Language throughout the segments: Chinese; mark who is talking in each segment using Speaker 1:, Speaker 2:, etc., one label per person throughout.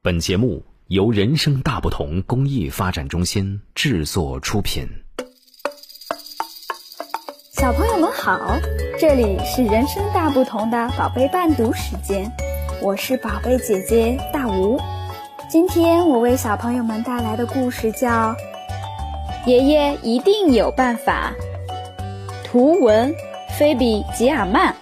Speaker 1: 本节目由人生大不同公益发展中心制作出品。
Speaker 2: 小朋友们好，这里是人生大不同的宝贝伴读时间，我是宝贝姐姐大吴。今天我为小朋友们带来的故事叫《爷爷一定有办法》，图文菲比吉尔曼。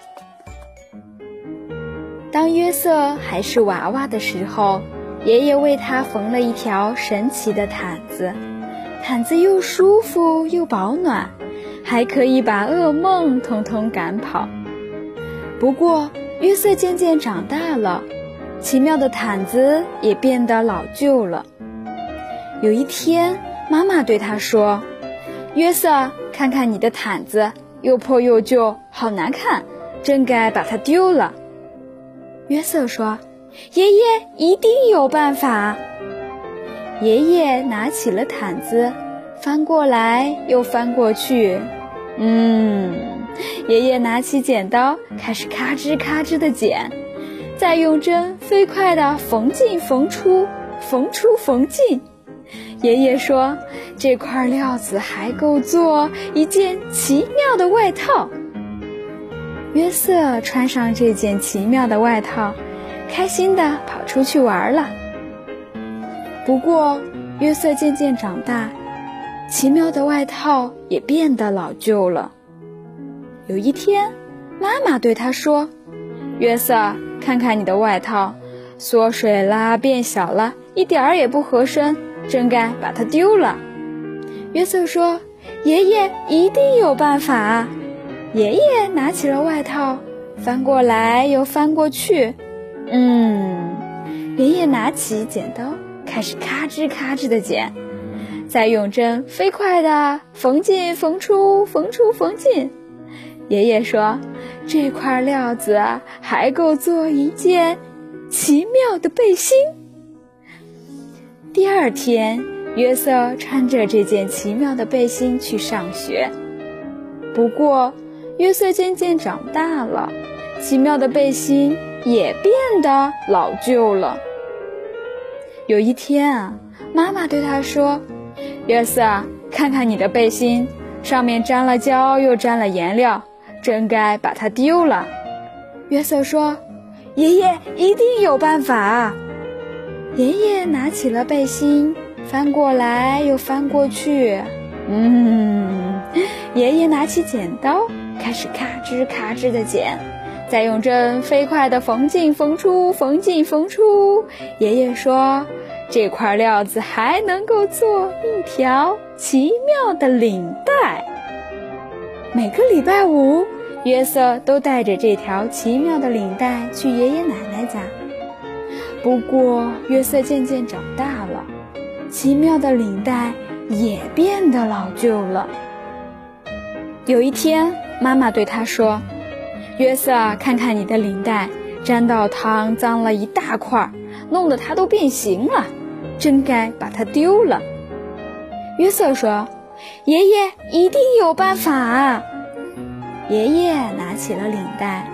Speaker 2: 当约瑟还是娃娃的时候，爷爷为他缝了一条神奇的毯子，毯子又舒服又保暖，还可以把噩梦通通赶跑。不过，约瑟渐渐长大了，奇妙的毯子也变得老旧了。有一天，妈妈对他说：“约瑟，看看你的毯子，又破又旧，好难看，真该把它丢了。”约瑟说：“爷爷一定有办法。”爷爷拿起了毯子，翻过来又翻过去。嗯，爷爷拿起剪刀，开始咔吱咔吱的剪，再用针飞快地缝进缝出，缝出缝进。爷爷说：“这块料子还够做一件奇妙的外套。”约瑟穿上这件奇妙的外套，开心地跑出去玩了。不过，约瑟渐渐长大，奇妙的外套也变得老旧了。有一天，妈妈对他说：“约瑟，看看你的外套，缩水啦，变小了，一点儿也不合身，真该把它丢了。”约瑟说：“爷爷一定有办法。”爷爷拿起了外套，翻过来又翻过去。嗯，爷爷拿起剪刀，开始咔吱咔吱的剪，再用针飞快的缝进缝出，缝出缝进。爷爷说：“这块料子还够做一件奇妙的背心。”第二天，约瑟穿着这件奇妙的背心去上学。不过，约瑟渐渐长大了，奇妙的背心也变得老旧了。有一天啊，妈妈对他说：“约瑟，看看你的背心，上面沾了胶又沾了颜料，真该把它丢了。”约瑟说：“爷爷一定有办法。”爷爷拿起了背心，翻过来又翻过去。嗯，爷爷拿起剪刀。开始咔吱咔吱的剪，再用针飞快的缝进缝出，缝进缝出。爷爷说：“这块料子还能够做一条奇妙的领带。”每个礼拜五，约瑟都带着这条奇妙的领带去爷爷奶奶家。不过，约瑟渐渐长大了，奇妙的领带也变得老旧了。有一天。妈妈对他说：“约瑟，看看你的领带，沾到汤，脏了一大块，弄得它都变形了，真该把它丢了。”约瑟说：“爷爷一定有办法。”爷爷拿起了领带，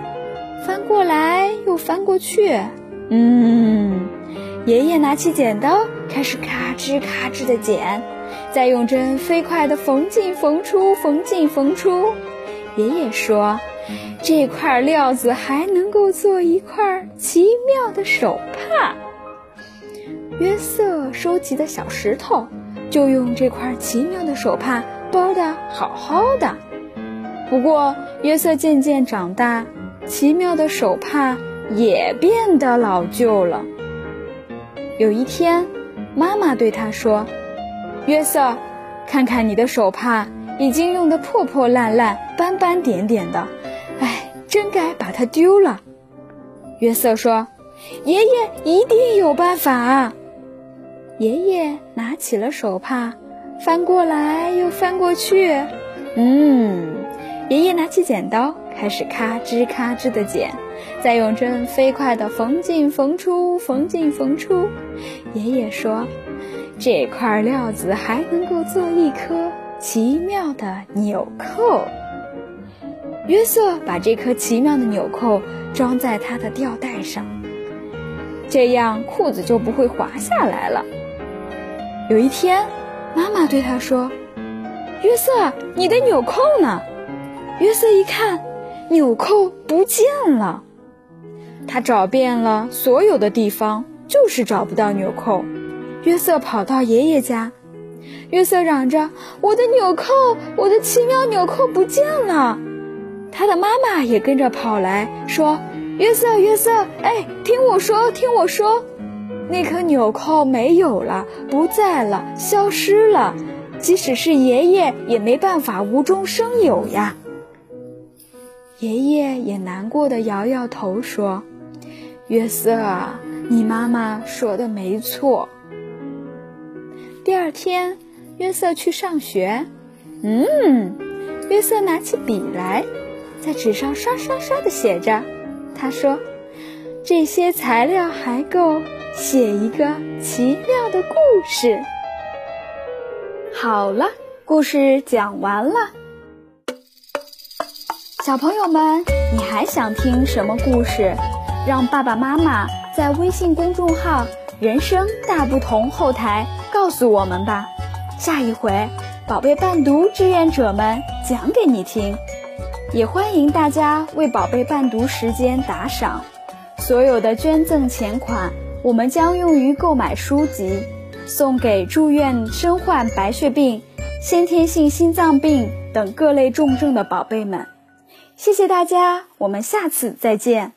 Speaker 2: 翻过来又翻过去。嗯，爷爷拿起剪刀，开始咔吱咔吱的剪，再用针飞快的缝进缝出，缝进缝出。爷爷说：“这块料子还能够做一块奇妙的手帕。”约瑟收集的小石头就用这块奇妙的手帕包的好好的。不过，约瑟渐渐长大，奇妙的手帕也变得老旧了。有一天，妈妈对他说：“约瑟，看看你的手帕。”已经用得破破烂烂、斑斑点点的，真该把它丢了。约瑟说：“爷爷一定有办法。”爷爷拿起了手帕，翻过来又翻过去。嗯，爷爷拿起剪刀，开始咔吱咔吱的剪，再用针飞快地缝进缝出，缝进缝出。爷爷说：“这块料子还能够做一颗。”奇妙的纽扣。约瑟把这颗奇妙的纽扣装在他的吊带上。这样裤子就不会滑下来了。有一天，妈妈对他说：“约瑟，你的纽扣呢？”约瑟一看，纽扣不见了。他找遍了所有的地方，就是找不到纽扣。约瑟跑到爷爷家，约瑟嚷着：“我的纽扣，我的奇妙纽扣不见了！”他的妈妈也跟着跑来说：“约瑟，约瑟，哎，听我说，听我说，那颗纽扣没有了，不在了，消失了。即使是爷爷，也没办法无中生有呀。”爷爷也难过的摇摇头说：“约瑟，你妈妈说的没错。”第二天，约瑟去上学。嗯，约瑟拿起笔来，在纸上刷刷刷的写着。他说：“这些材料还够写一个奇妙的故事。”好了，故事讲完了。小朋友们，你还想听什么故事？让爸爸妈妈在微信公众号“人生大不同”后台告诉我们吧。下一回，宝贝伴读志愿者们讲给你听。也欢迎大家为宝贝伴读时间打赏。所有的捐赠钱款，我们将用于购买书籍，送给住院身患白血病、先天性心脏病等各类重症的宝贝们。谢谢大家，我们下次再见。